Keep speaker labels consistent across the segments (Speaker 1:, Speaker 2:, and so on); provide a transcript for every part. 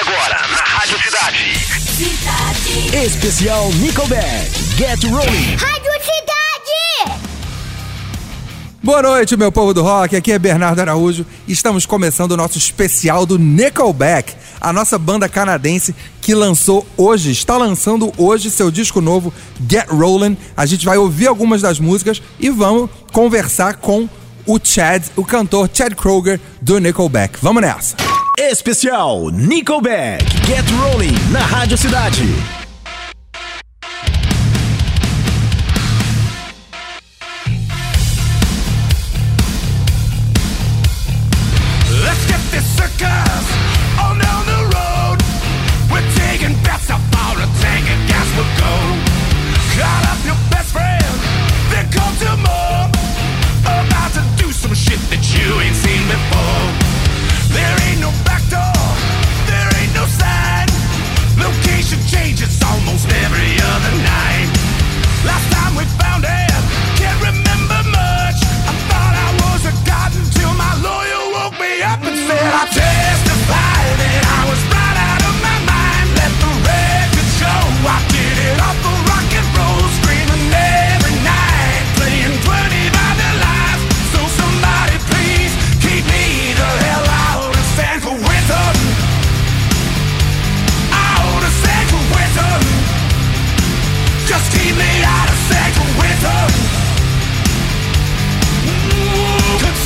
Speaker 1: agora na Rádio Cidade.
Speaker 2: Cidade. Especial Nickelback. Get Rolling.
Speaker 3: Rádio Cidade.
Speaker 4: Boa noite, meu povo do rock. Aqui é Bernardo Araújo. Estamos começando o nosso especial do Nickelback, a nossa banda canadense que lançou hoje, está lançando hoje seu disco novo Get Rollin'. A gente vai ouvir algumas das músicas e vamos conversar com o Chad, o cantor Chad Kroger do Nickelback. Vamos nessa.
Speaker 2: Especial Nickelback. Get Rolling na Rádio Cidade.
Speaker 5: Just keep me out of San Quentin. Ooh, Could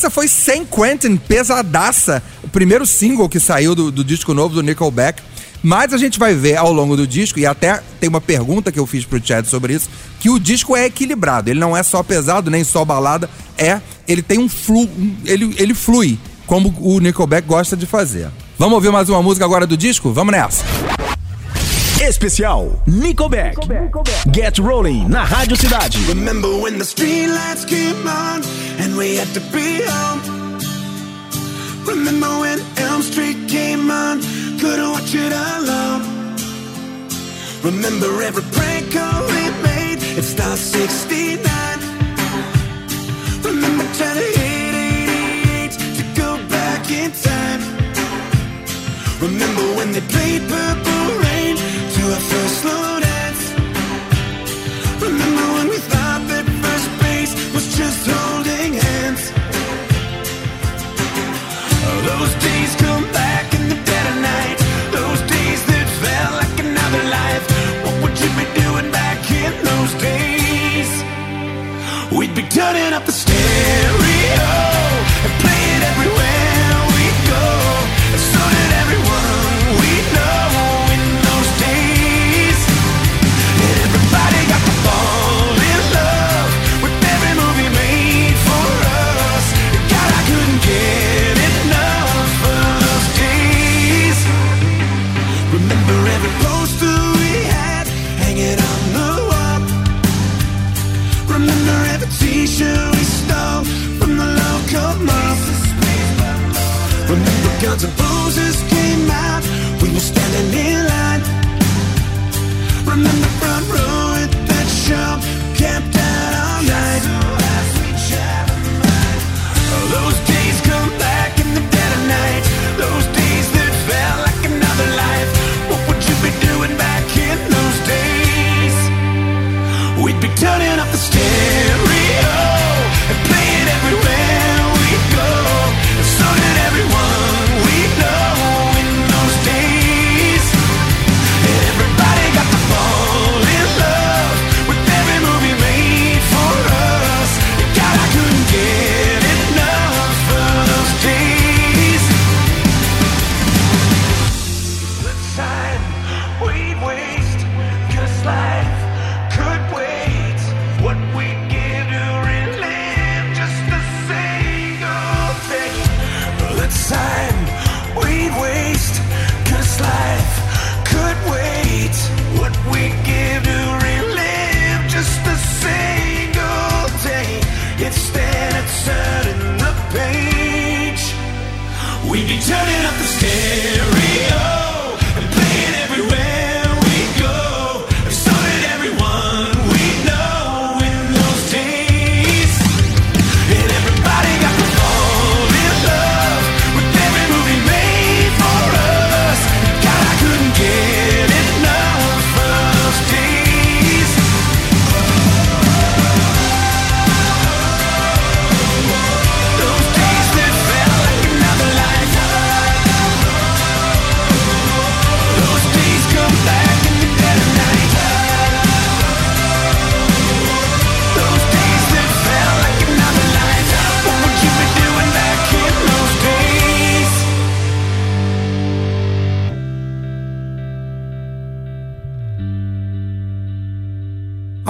Speaker 4: essa foi Sem Quentin, pesadaça, o primeiro single que saiu do, do disco novo do Nickelback. Mas a gente vai ver ao longo do disco, e até tem uma pergunta que eu fiz pro Chad sobre isso, que o disco é equilibrado. Ele não é só pesado, nem só balada, é. Ele tem um flu. ele, ele flui, como o Nickelback gosta de fazer. Vamos ouvir mais uma música agora do disco? Vamos nessa!
Speaker 2: Especial Nickelback. Get Rolling na Rádio Cidade.
Speaker 5: Remember when the streetlights came on and we had to be home? Remember when Elm Street came on, couldn't watch it alone? Remember every prank call we made at Star 69?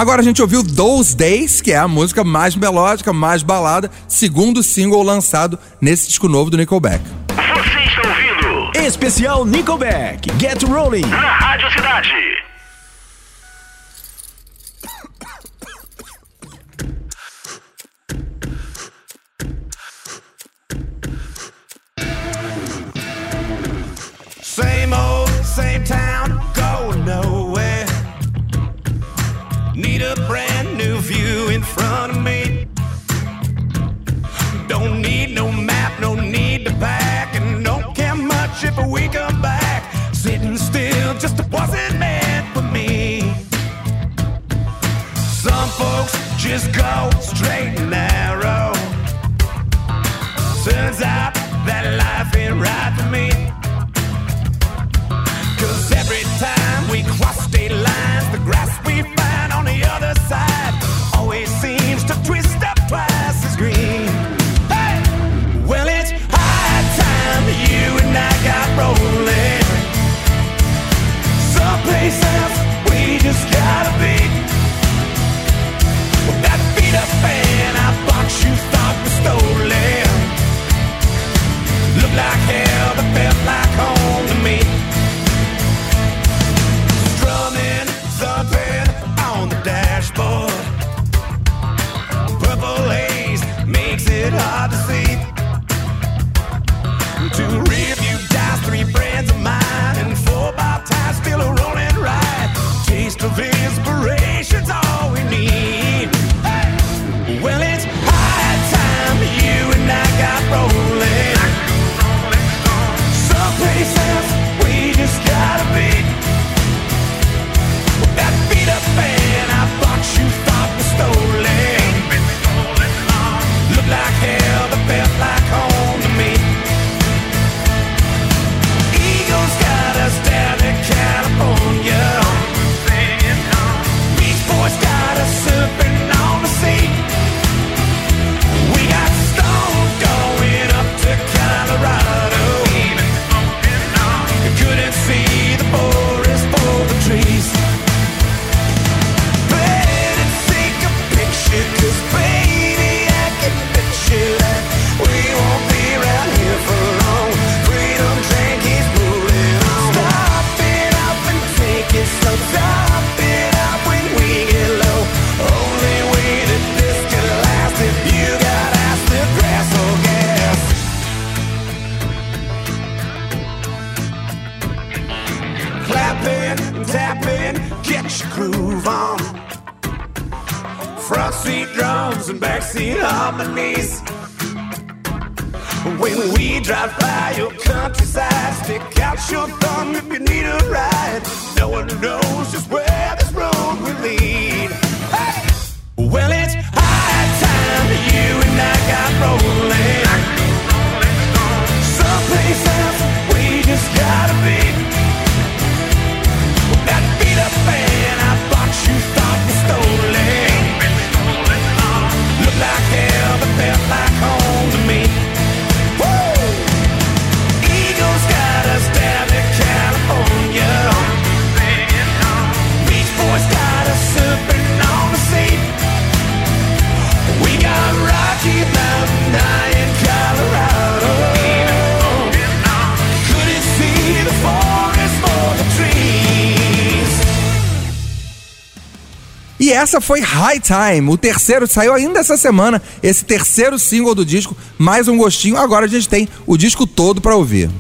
Speaker 4: Agora a gente ouviu Those Days, que é a música mais melódica, mais balada, segundo single lançado nesse disco novo do Nickelback.
Speaker 1: Você está ouvindo?
Speaker 2: Especial Nickelback, Get Rolling.
Speaker 1: Na Rádio Cidade.
Speaker 5: if we come back. Sitting still just wasn't meant for me. Some folks just go straight left. purple haze makes it hard to see. Two review dice, three friends of mine, and four bob ties still a rolling right. Taste of inspiration's all we need. Well, it's high time you and I got rolling. Some places we just gotta be.
Speaker 6: Backseat harmonies. When we drive by your countryside, stick out your thumb if you need a ride. No one knows just where
Speaker 4: E essa foi High Time, o terceiro, saiu ainda essa semana, esse terceiro single do disco, mais um gostinho. Agora a gente tem o disco todo pra ouvir.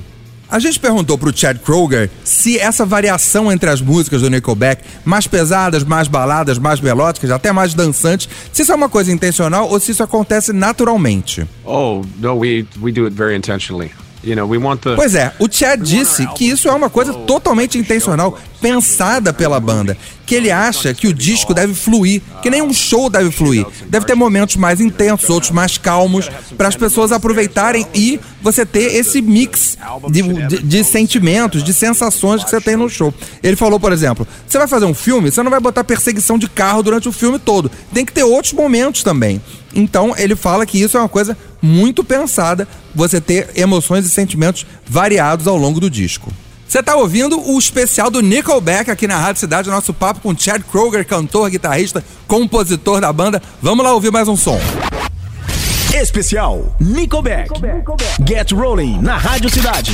Speaker 4: A gente perguntou pro Chad Kroger se essa variação entre as músicas do Nickelback, mais pesadas, mais baladas, mais melódicas, até mais dançantes, se isso é uma coisa intencional ou se isso acontece naturalmente.
Speaker 7: Oh no, we we do it very intentionally.
Speaker 4: Pois é, o Chad disse que isso é uma coisa totalmente intencional, pensada pela banda. Que ele acha que o disco deve fluir, que nem um show deve fluir. Deve ter momentos mais intensos, outros mais calmos, para as pessoas aproveitarem e você ter esse mix de, de- de sentimentos, de sensações que você tem no show. Ele falou, por exemplo, você vai fazer um filme, você não vai botar perseguição de carro durante o filme todo. Tem que ter outros momentos também. Então ele fala que isso é uma coisa muito pensada, você ter emoções e sentimentos variados ao longo do disco. Você tá ouvindo o especial do Nickelback aqui na Rádio Cidade, nosso papo com Chad Kroger, cantor, guitarrista, compositor da banda. Vamos lá ouvir mais um som.
Speaker 5: Especial Nickelback. Get Rolling na Rádio Cidade.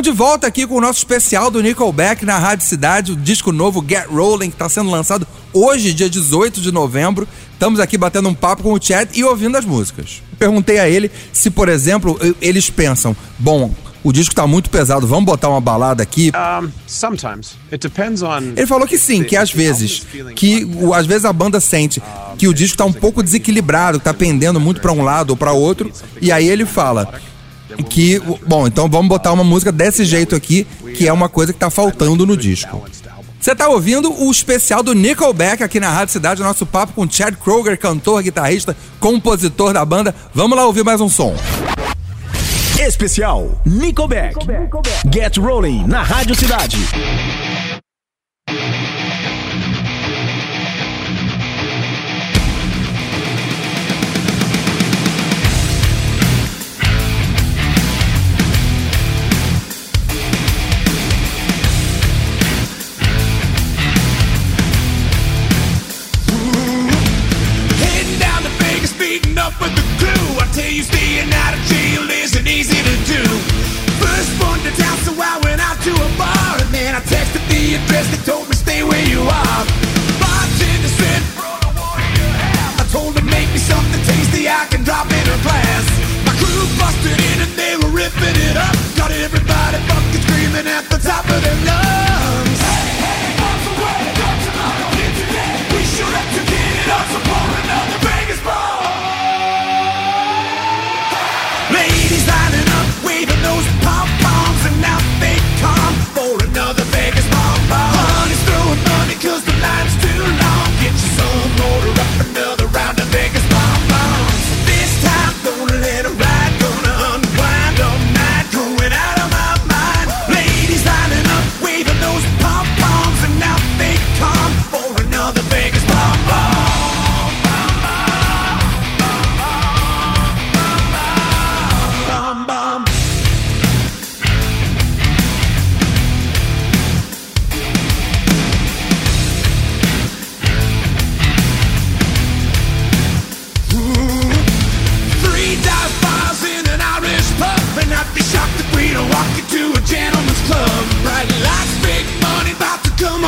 Speaker 4: Então, de volta aqui com o nosso especial do Nickelback na Rádio Cidade, o disco novo Get Rolling, que está sendo lançado hoje, dia 18 de novembro. Estamos aqui batendo um papo com o Chad e ouvindo as músicas. Perguntei a ele se, por exemplo, eles pensam, bom, o disco tá muito pesado, vamos botar uma balada aqui.
Speaker 7: Um, sometimes. It depends on.
Speaker 4: Ele falou que sim, que às vezes, que às vezes a banda sente que o disco tá um pouco desequilibrado, que tá pendendo muito pra um lado ou pra outro, e aí ele fala que, bom, então vamos botar uma música desse jeito aqui, que é uma coisa que tá faltando no disco. Você tá ouvindo o especial do Nickelback aqui na Rádio Cidade, nosso papo com Chad Kroger, cantor, guitarrista, compositor da banda. Vamos lá ouvir mais um som.
Speaker 2: Especial Nickelback. Get Rolling na Rádio Cidade.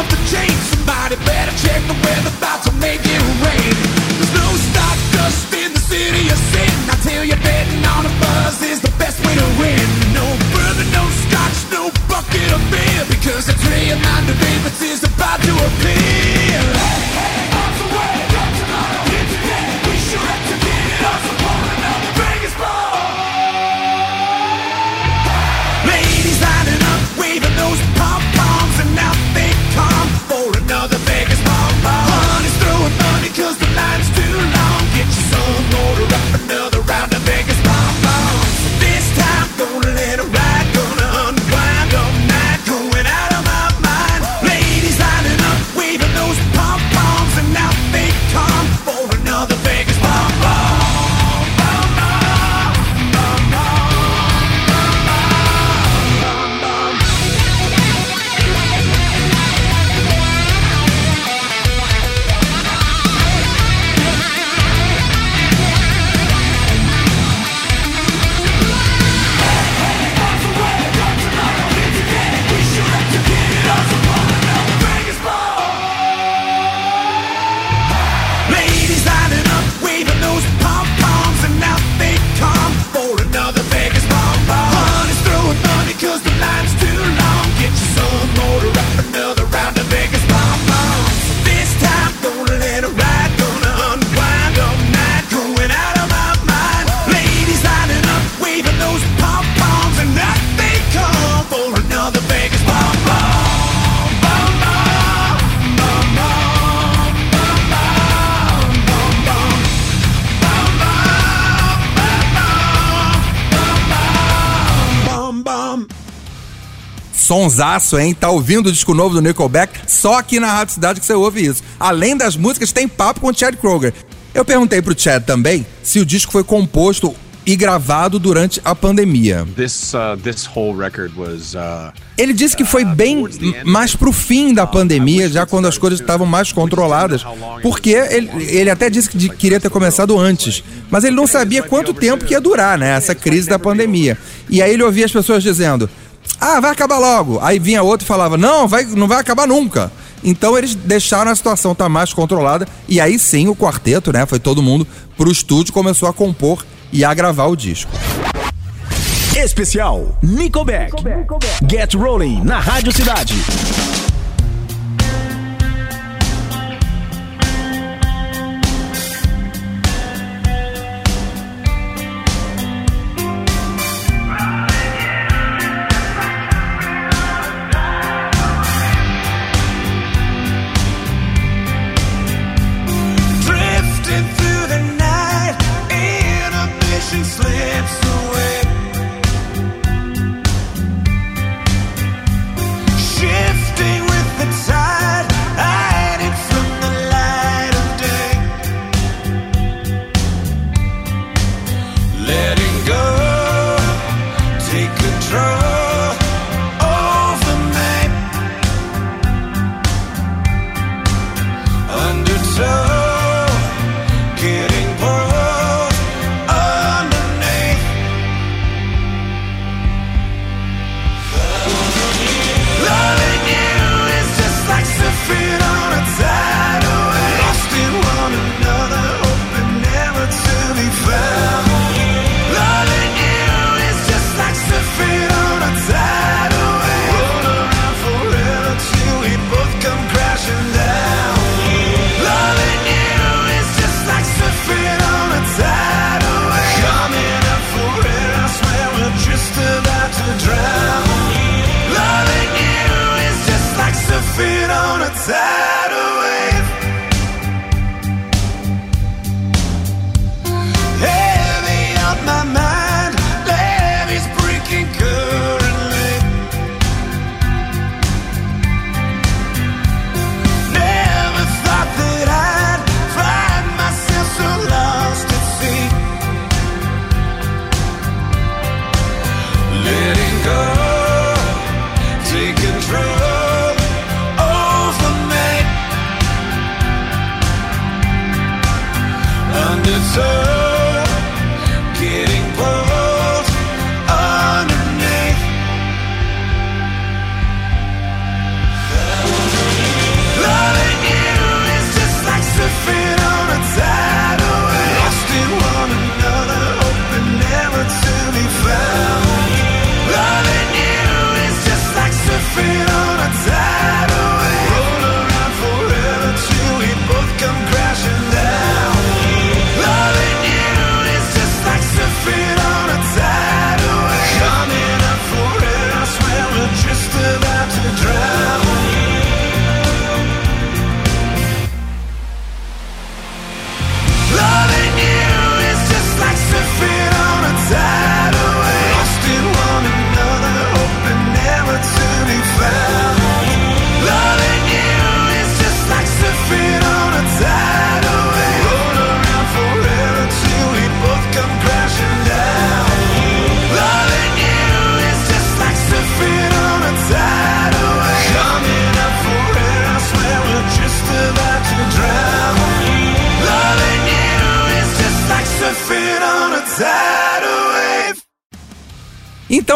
Speaker 5: Off the chain. Somebody better check the weather, about
Speaker 4: Sonsaço, hein? Tá ouvindo o disco novo do Nickelback? Só aqui na Rádio Cidade que você ouve isso. Além das músicas, tem papo com o Chad Kroger. Eu perguntei pro Chad também se o disco foi composto e gravado durante a pandemia.
Speaker 7: This uh, this whole record was uh,
Speaker 4: Ele disse que foi bem mais pro fim da pandemia, já quando as coisas estavam mais controladas, porque ele, ele até disse que queria ter começado antes, mas ele não sabia quanto tempo que ia durar, né, essa crise da pandemia. E aí ele ouvia as pessoas dizendo: Ah, vai acabar logo. Aí vinha outro e falava: Não, vai, não vai acabar nunca. Então eles deixaram a situação estar mais controlada e aí sim o quarteto, né? Foi todo mundo pro estúdio, começou a compor e a gravar o disco.
Speaker 5: Especial Nickelback. Get Rolling na Rádio Cidade.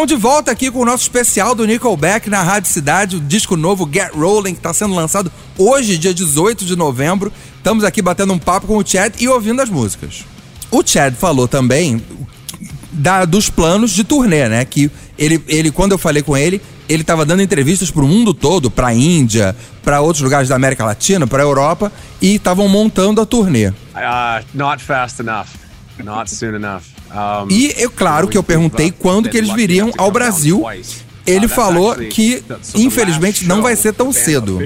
Speaker 4: De volta aqui com o nosso especial do Nickelback na Rádio Cidade, o disco novo Get Rolling, que está sendo lançado hoje, dia 18 de novembro. Estamos aqui batendo um papo com o Chad e ouvindo as músicas. O Chad falou também da- dos planos de turnê, né? Que ele, ele, quando eu falei com ele, ele estava dando entrevistas para o mundo todo, para Índia, para outros lugares da América Latina, para Europa, e estavam montando a turnê.
Speaker 7: Uh, not fast enough. Not soon enough.
Speaker 4: E eu, claro que eu perguntei quando que eles viriam ao Brasil. Ele falou que, infelizmente, não vai ser tão cedo.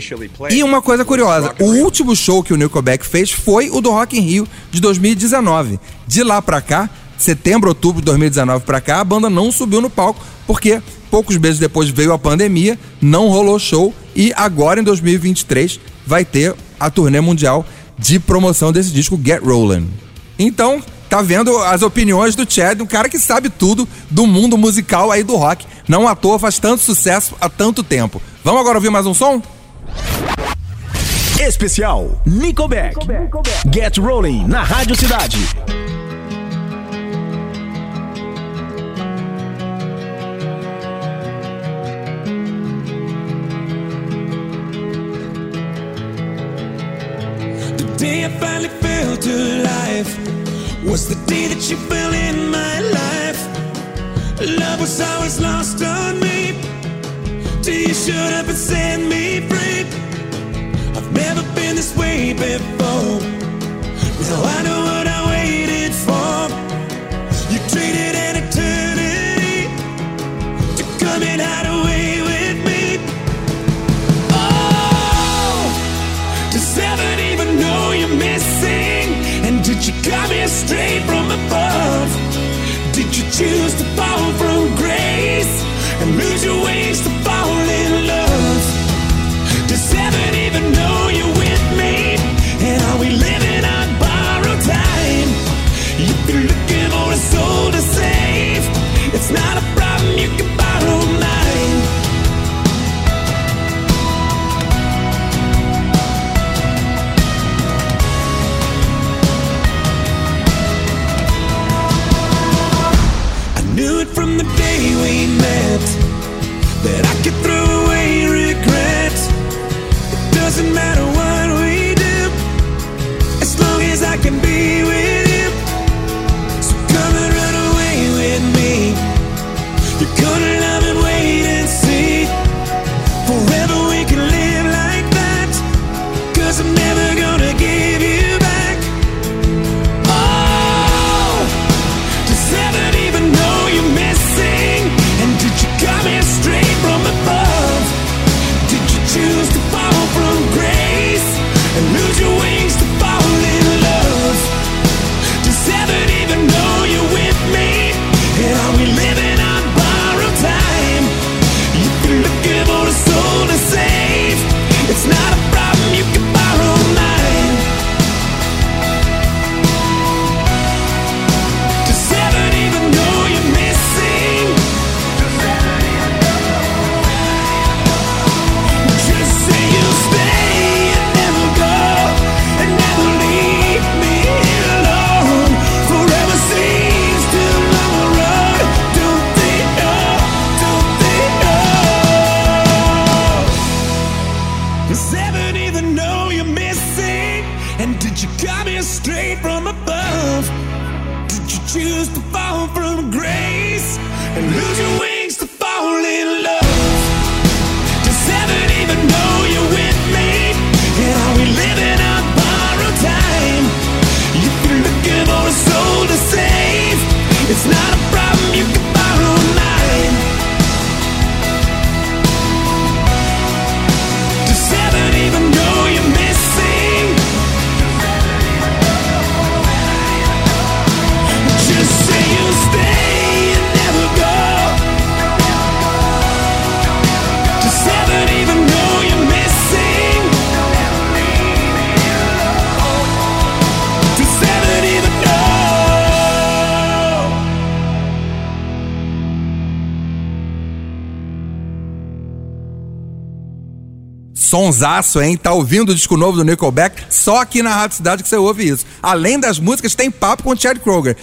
Speaker 4: E uma coisa curiosa, o último show que o Nickelback fez foi o do Rock in Rio de 2019. De lá pra cá, setembro, outubro de 2019 pra cá, a banda não subiu no palco, porque poucos meses depois veio a pandemia, não rolou show e agora em 2023 vai ter a turnê mundial de promoção desse disco Get Rollin'. Então, tá vendo as opiniões do Chad, um cara que sabe tudo do mundo musical aí do rock. Não à toa faz tanto sucesso há tanto tempo. Vamos agora ouvir mais um som?
Speaker 5: Especial Nickelback. Nickelback. Get Rolling na Rádio Cidade. The day I finally. Was the day that you fell in my life. Love was always lost on me till you showed up and set me free. I've never been this way before. Now I know choose to fall
Speaker 4: Sonsaço, hein? Tá ouvindo o disco novo do Nickelback? Só aqui na Rádio Cidade que você ouve isso. Além das músicas, tem papo com o Chad Kroger.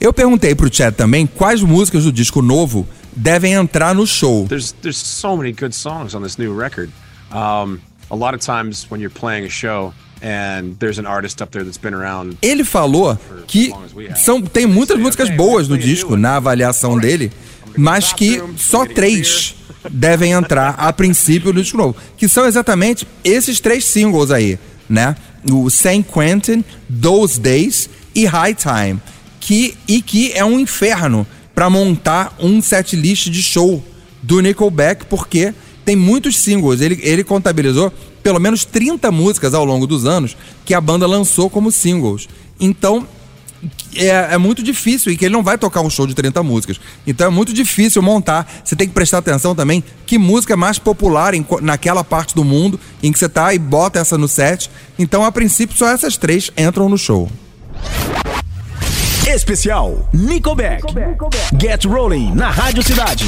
Speaker 4: Eu perguntei pro Chad também quais músicas do disco novo devem entrar no show.
Speaker 7: There's there's so many good songs on this new record. Um, a lot of times when you're playing a show and there's an artist up there that's been around
Speaker 4: Ele falou que são, tem muitas músicas boas no disco, na avaliação dele, mas que só três devem entrar a princípio no disco novo. Que são exatamente esses três singles aí, né? O San Quentin, Those Days e High Time. Que, e que é um inferno para montar um set list de show do Nickelback, porque tem muitos singles. Ele, ele contabilizou pelo menos 30 músicas ao longo dos anos que a banda lançou como singles. Então, é, é muito difícil e que ele não vai tocar um show de 30 músicas. Então é muito difícil montar. Você tem que prestar atenção também que música é mais popular em naquela parte do mundo em que você tá e bota essa no set. Então, a princípio, só essas três entram no show.
Speaker 2: Especial Nickelback. Get Rolling na Rádio Cidade.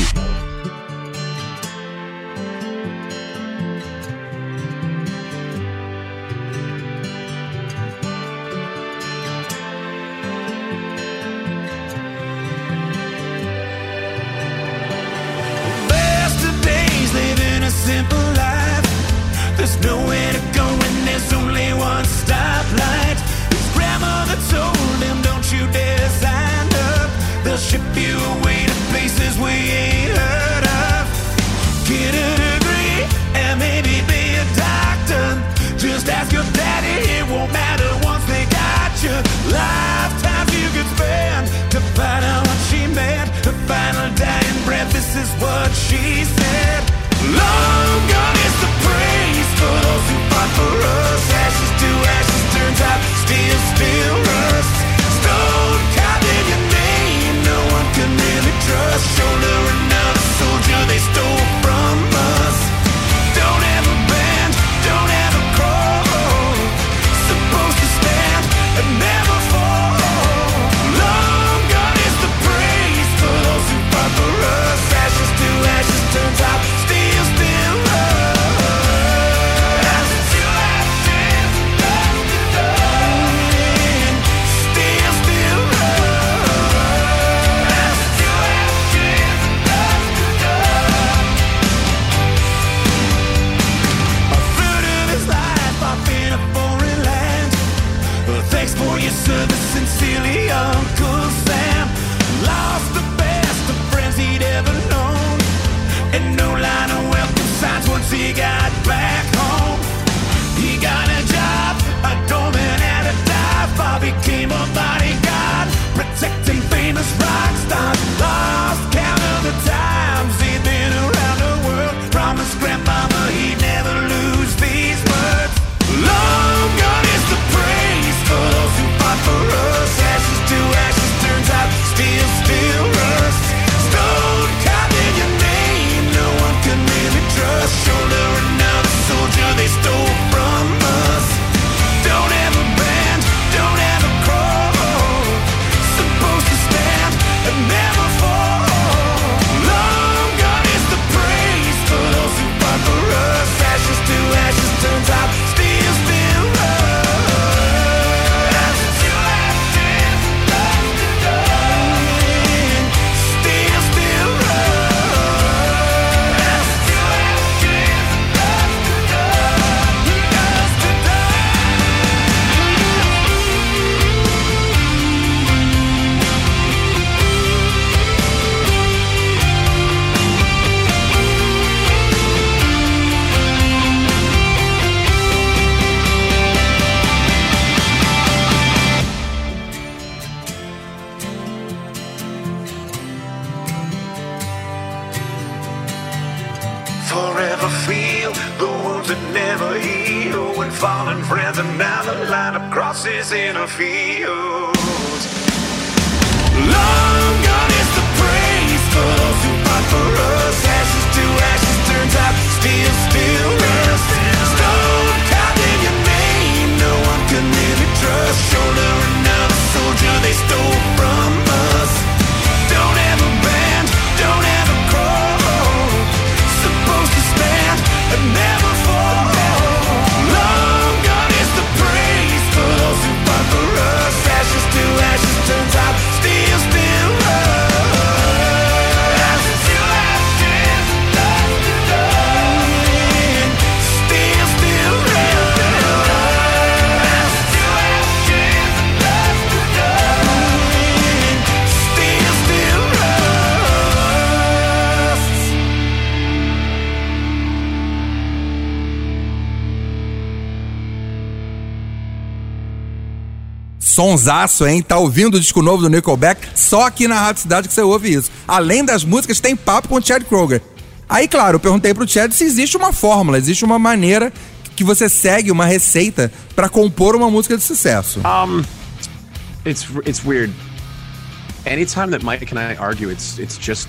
Speaker 4: sonsaço, hein? Tá ouvindo o disco novo do Nickelback? Só aqui na Rádio Cidade que você ouve isso. Além das músicas, tem papo com o Chad Kroger. Aí, claro, eu perguntei pro Chad se existe uma fórmula, existe uma maneira que você segue, uma receita para compor uma música de sucesso.
Speaker 7: Um, it's, it's weird. Anytime that Mike and I argue, it's, it's just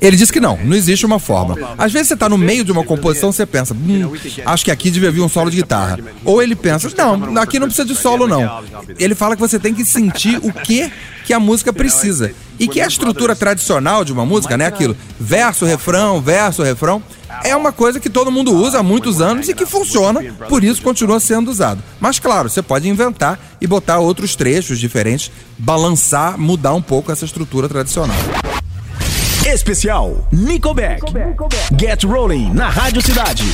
Speaker 4: ele diz que não, não existe uma forma. Às vezes você está no meio de uma composição, você pensa, hum, acho que aqui devia vir um solo de guitarra. Ou ele pensa, não, aqui não precisa de solo, não. Ele fala que você tem que sentir o que que a música precisa. E que a estrutura tradicional de uma música, né? Aquilo, verso, refrão, verso, refrão, é uma coisa que todo mundo usa há muitos anos e que funciona, por isso continua sendo usado. Mas claro, você pode inventar e botar outros trechos diferentes, balançar, mudar um pouco essa estrutura tradicional.
Speaker 5: Especial Nickelback. Nickelback. Get Rolling na Rádio Cidade.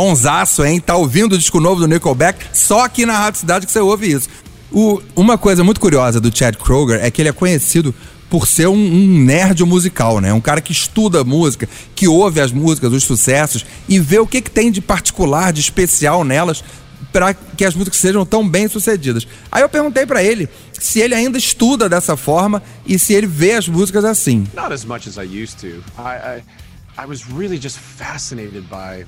Speaker 4: Sonsaço, hein? Tá ouvindo o disco novo do Nickelback? Só aqui na Rádio Cidade que você ouve isso. O- uma coisa muito curiosa do Chad Kroger é que ele é conhecido por ser um, um nerd musical, né? Um cara que estuda música, que ouve as músicas, os sucessos e vê o que, que tem de particular, de especial nelas para que as músicas sejam tão bem sucedidas. Aí eu perguntei pra ele se ele ainda estuda dessa forma e se ele vê as músicas assim.
Speaker 7: Not as much as I used to. I, I, I was really just fascinated by,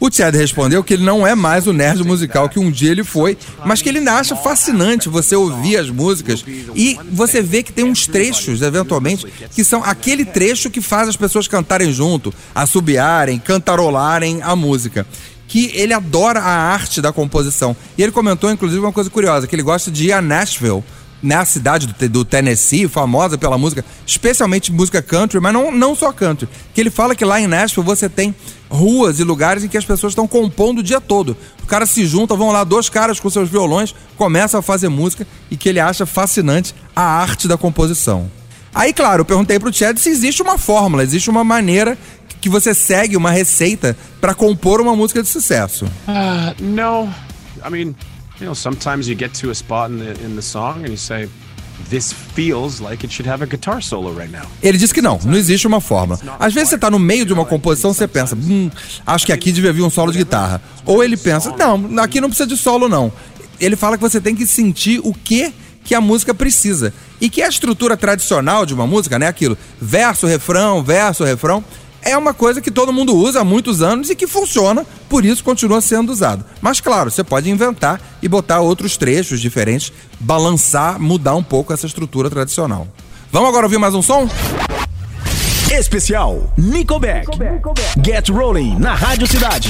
Speaker 4: O Chad respondeu que ele não é mais o nerd musical que um dia ele foi, mas que ele ainda acha fascinante você ouvir as músicas e você vê que tem uns trechos, eventualmente, que são aquele trecho que faz as pessoas cantarem junto, assobiarem, cantarolarem a música. Que ele adora a arte da composição. E ele comentou, inclusive, uma coisa curiosa, que ele gosta de ir a Nashville, na cidade do, do Tennessee, famosa pela música, especialmente música country, mas não, não só country. Que ele fala que lá em Nashville você tem ruas e lugares em que as pessoas estão compondo o dia todo. Os caras se juntam, vão lá, dois caras com seus violões, começam a fazer música e que ele acha fascinante a arte da composição. Aí, claro, eu perguntei pro Chad se existe uma fórmula, existe uma maneira que você segue, uma receita para compor uma música de sucesso.
Speaker 7: Uh, no, I mean, you know, sometimes you get to a spot in the in the song and you say, "This feels like it should have a guitar solo right now."
Speaker 4: Ele diz que não, não existe uma fórmula. Às vezes você tá no meio de uma composição, você pensa, hum, acho que aqui devia vir um solo de guitarra. Ou ele pensa, não, aqui não precisa de solo, não. Ele fala que você tem que sentir o que que a música precisa. E que a estrutura tradicional de uma música, né? Aquilo, verso, refrão, verso, refrão, é uma coisa que todo mundo usa há muitos anos e que funciona, por isso continua sendo usado. Mas claro, você pode inventar e botar outros trechos diferentes, balançar, mudar um pouco essa estrutura tradicional. Vamos agora ouvir mais um som?
Speaker 5: Especial Nickelback. Get Rolling na Rádio Cidade.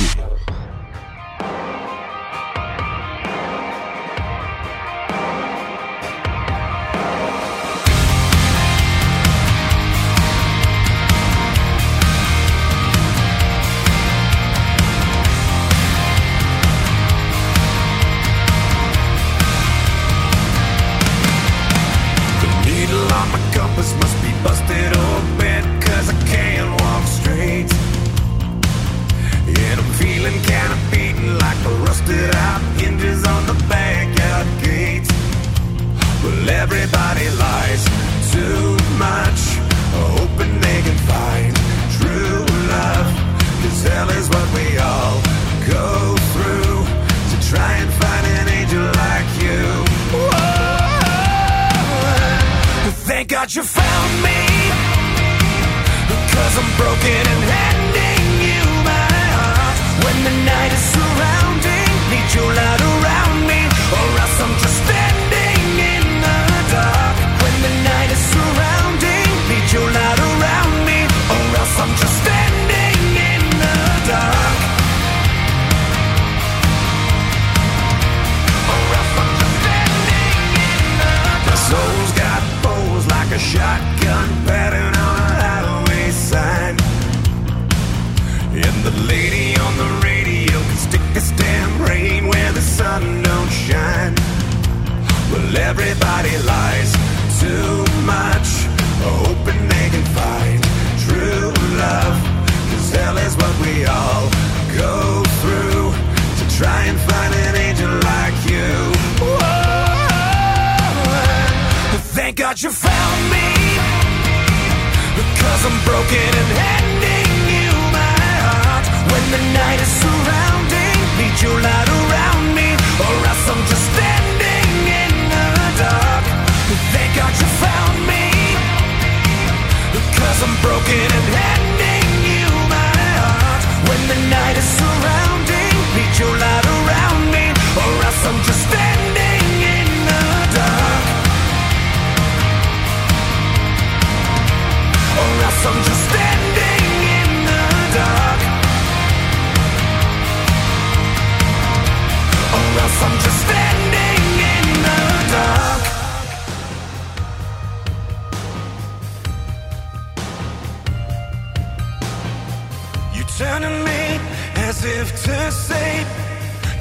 Speaker 5: Turn to me as if to say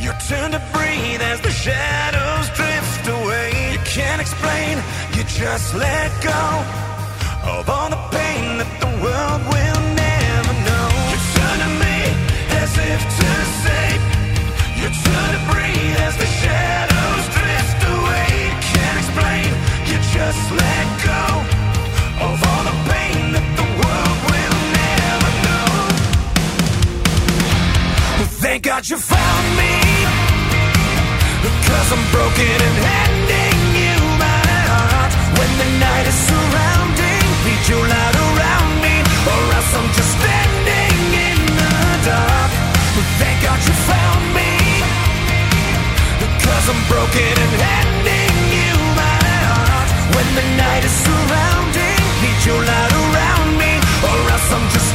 Speaker 5: your turn to breathe as the shadows drift away. You can't explain, you just let go of all the pain that the world will never know. You turn to me as if to say your turn to breathe as the shadows drift away. You can't explain, you just let go Thank God you found me. Because I'm broken and handing you my heart. When the night is surrounding, need your light around me. Or else I'm just standing in the dark. But Thank God you found me. Because I'm broken and handing you my heart. When the night is surrounding, need your light around me. Or else I'm just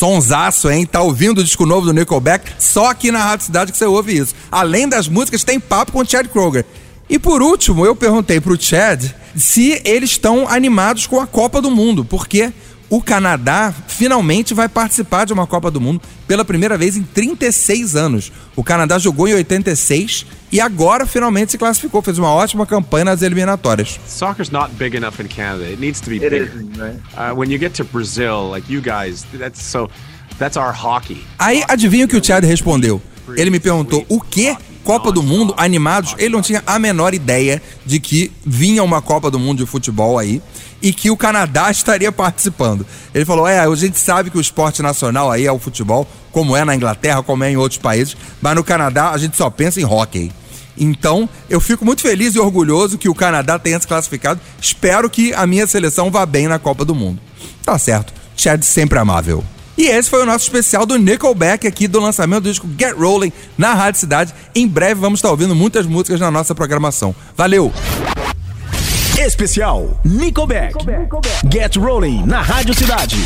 Speaker 4: Sonsaço, hein? Tá ouvindo o disco novo do Nickelback? Só aqui na Rádio Cidade que você ouve isso. Além das músicas, tem papo com o Chad Kroger. E por último, eu perguntei pro Chad se eles estão animados com a Copa do Mundo, porque o Canadá finalmente vai participar de uma Copa do Mundo pela primeira vez em 36 anos. O Canadá jogou em 86 e agora finalmente se classificou, fez uma ótima campanha nas eliminatórias.
Speaker 7: Soccer's not big enough in Canada. It needs to be
Speaker 8: It
Speaker 7: bigger.
Speaker 8: isn't, right?
Speaker 7: Uh, when you get to Brazil, like you guys, that's so. That's our hockey.
Speaker 4: Aí adivinha o que o Chad respondeu? Ele me perguntou o que Copa do Mundo animados. Ele não tinha a menor ideia de que vinha uma Copa do Mundo de futebol aí e que o Canadá estaria participando. Ele falou: é, a gente sabe que o esporte nacional aí é o futebol, como é na Inglaterra, como é em outros países, mas no Canadá a gente só pensa em hockey. Então, eu fico muito feliz e orgulhoso que o Canadá tenha se classificado. Espero que a minha seleção vá bem na Copa do Mundo. Tá certo. Chad sempre amável. E esse foi o nosso especial do Nickelback aqui do lançamento do disco Get Rolling na Rádio Cidade. Em breve vamos estar ouvindo muitas músicas na nossa programação. Valeu!
Speaker 2: Especial Nickelback. Get Rolling na Rádio Cidade.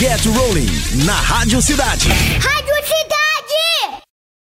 Speaker 2: Get Rolling, na Rádio Cidade.